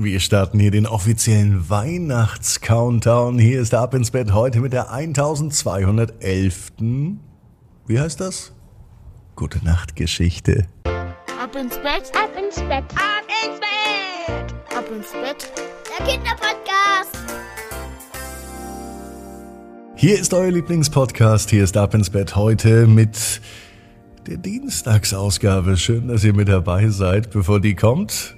Wir starten hier den offiziellen Weihnachts-Countdown. Hier ist Ab ins Bett heute mit der 1211. Wie heißt das? Gute Nacht Geschichte. Ab ins Bett, Ab ins Bett, ab ins Bett, ab ins Bett. der Kinderpodcast. Hier ist euer Lieblingspodcast. Hier ist Ab ins Bett heute mit der Dienstagsausgabe. Schön, dass ihr mit dabei seid. Bevor die kommt,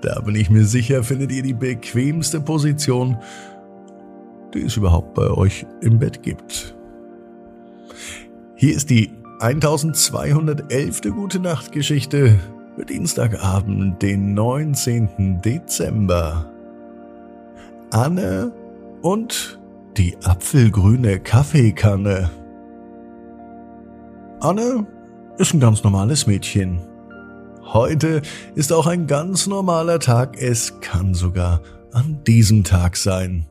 da bin ich mir sicher, findet ihr die bequemste Position, die es überhaupt bei euch im Bett gibt. Hier ist die 1211. Gute Nacht Geschichte für Dienstagabend, den 19. Dezember. Anne und die apfelgrüne Kaffeekanne. Anne ist ein ganz normales Mädchen. Heute ist auch ein ganz normaler Tag. Es kann sogar an diesem Tag sein.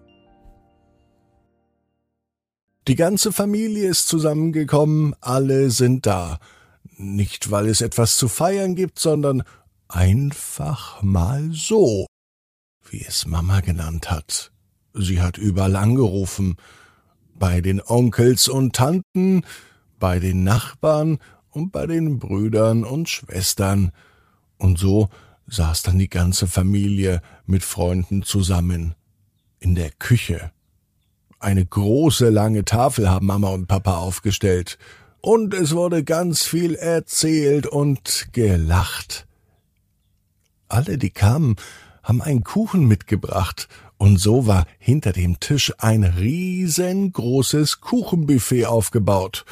Die ganze Familie ist zusammengekommen, alle sind da. Nicht, weil es etwas zu feiern gibt, sondern einfach mal so, wie es Mama genannt hat. Sie hat überall angerufen. Bei den Onkels und Tanten, bei den Nachbarn und bei den Brüdern und Schwestern. Und so saß dann die ganze Familie mit Freunden zusammen. In der Küche. Eine große lange Tafel haben Mama und Papa aufgestellt. Und es wurde ganz viel erzählt und gelacht. Alle, die kamen, haben einen Kuchen mitgebracht und so war hinter dem Tisch ein riesengroßes Kuchenbuffet aufgebaut.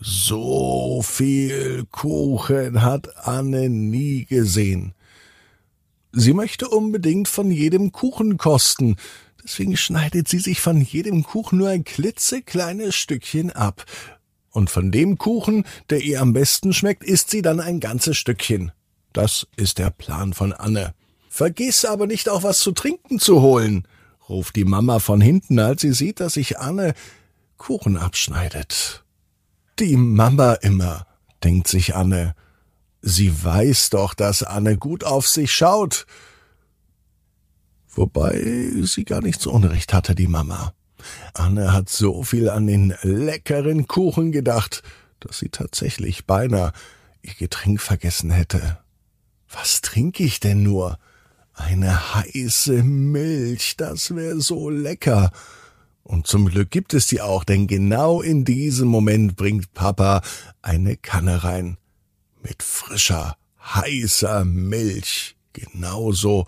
So viel Kuchen hat Anne nie gesehen. Sie möchte unbedingt von jedem Kuchen kosten, deswegen schneidet sie sich von jedem Kuchen nur ein klitzekleines Stückchen ab. Und von dem Kuchen, der ihr am besten schmeckt, isst sie dann ein ganzes Stückchen. Das ist der Plan von Anne. Vergiss aber nicht auch was zu trinken zu holen, ruft die Mama von hinten, als sie sieht, dass sich Anne Kuchen abschneidet. Die Mama immer, denkt sich Anne. Sie weiß doch, dass Anne gut auf sich schaut. Wobei sie gar nicht so Unrecht hatte, die Mama. Anne hat so viel an den leckeren Kuchen gedacht, dass sie tatsächlich beinahe ihr Getränk vergessen hätte. Was trinke ich denn nur? Eine heiße Milch, das wäre so lecker. Und zum Glück gibt es die auch, denn genau in diesem Moment bringt Papa eine Kanne rein. Mit frischer, heißer Milch. Genauso,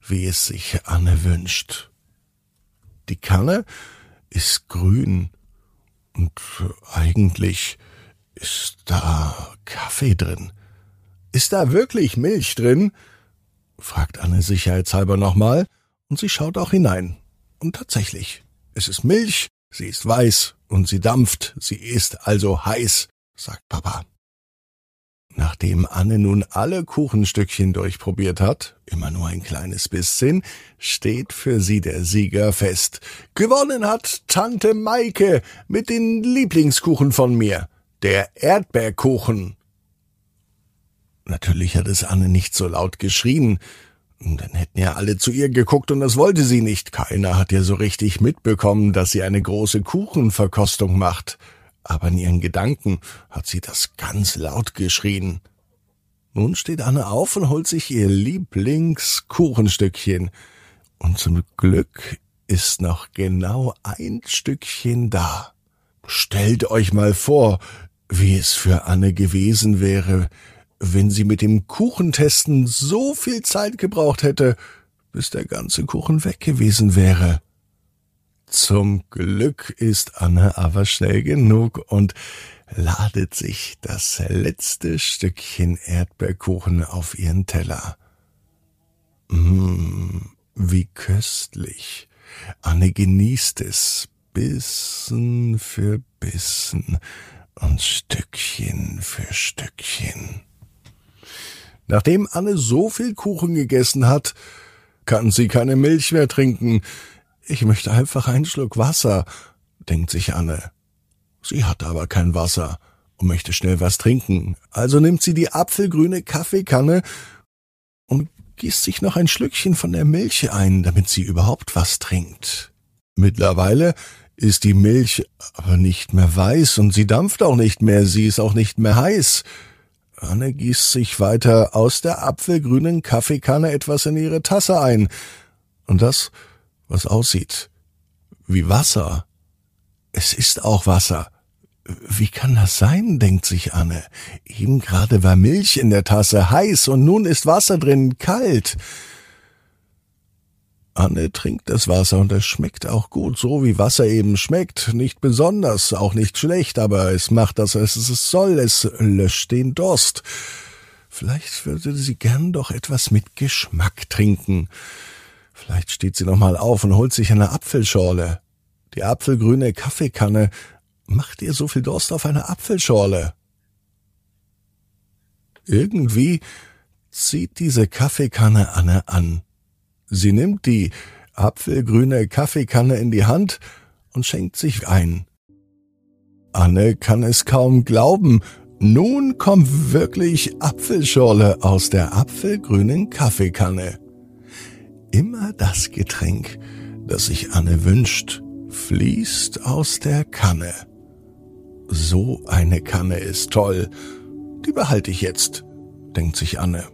wie es sich Anne wünscht. Die Kanne ist grün und eigentlich ist da Kaffee drin. Ist da wirklich Milch drin? fragt Anne sicherheitshalber nochmal, und sie schaut auch hinein. Und tatsächlich, es ist Milch, sie ist weiß und sie dampft, sie ist also heiß, sagt Papa. Nachdem Anne nun alle Kuchenstückchen durchprobiert hat, immer nur ein kleines bisschen, steht für sie der Sieger fest. Gewonnen hat Tante Maike mit den Lieblingskuchen von mir, der Erdbeerkuchen. Natürlich hat es Anne nicht so laut geschrien, dann hätten ja alle zu ihr geguckt und das wollte sie nicht. Keiner hat ja so richtig mitbekommen, dass sie eine große Kuchenverkostung macht. Aber in ihren Gedanken hat sie das ganz laut geschrien. Nun steht Anne auf und holt sich ihr Lieblingskuchenstückchen. Und zum Glück ist noch genau ein Stückchen da. Stellt euch mal vor, wie es für Anne gewesen wäre, wenn sie mit dem Kuchentesten so viel Zeit gebraucht hätte, bis der ganze Kuchen weg gewesen wäre. Zum Glück ist Anne aber schnell genug und ladet sich das letzte Stückchen Erdbeerkuchen auf ihren Teller. Mmh, wie köstlich. Anne genießt es, Bissen für Bissen und Stückchen für Stückchen. Nachdem Anne so viel Kuchen gegessen hat, kann sie keine Milch mehr trinken. Ich möchte einfach einen Schluck Wasser, denkt sich Anne. Sie hat aber kein Wasser und möchte schnell was trinken. Also nimmt sie die apfelgrüne Kaffeekanne und gießt sich noch ein Schlückchen von der Milch ein, damit sie überhaupt was trinkt. Mittlerweile ist die Milch aber nicht mehr weiß und sie dampft auch nicht mehr, sie ist auch nicht mehr heiß. Anne gießt sich weiter aus der apfelgrünen Kaffeekanne etwas in ihre Tasse ein. Und das, was aussieht wie Wasser. Es ist auch Wasser. Wie kann das sein, denkt sich Anne. Eben gerade war Milch in der Tasse heiß und nun ist Wasser drin kalt. Anne trinkt das Wasser und es schmeckt auch gut, so wie Wasser eben schmeckt. Nicht besonders, auch nicht schlecht, aber es macht das, was es soll. Es löscht den Durst. Vielleicht würde sie gern doch etwas mit Geschmack trinken. Vielleicht steht sie noch mal auf und holt sich eine Apfelschorle. Die apfelgrüne Kaffeekanne macht ihr so viel Durst auf eine Apfelschorle. Irgendwie zieht diese Kaffeekanne Anne an. Sie nimmt die apfelgrüne Kaffeekanne in die Hand und schenkt sich ein. Anne kann es kaum glauben. Nun kommt wirklich Apfelschorle aus der apfelgrünen Kaffeekanne. Immer das Getränk, das sich Anne wünscht, fließt aus der Kanne. So eine Kanne ist toll. Die behalte ich jetzt, denkt sich Anne.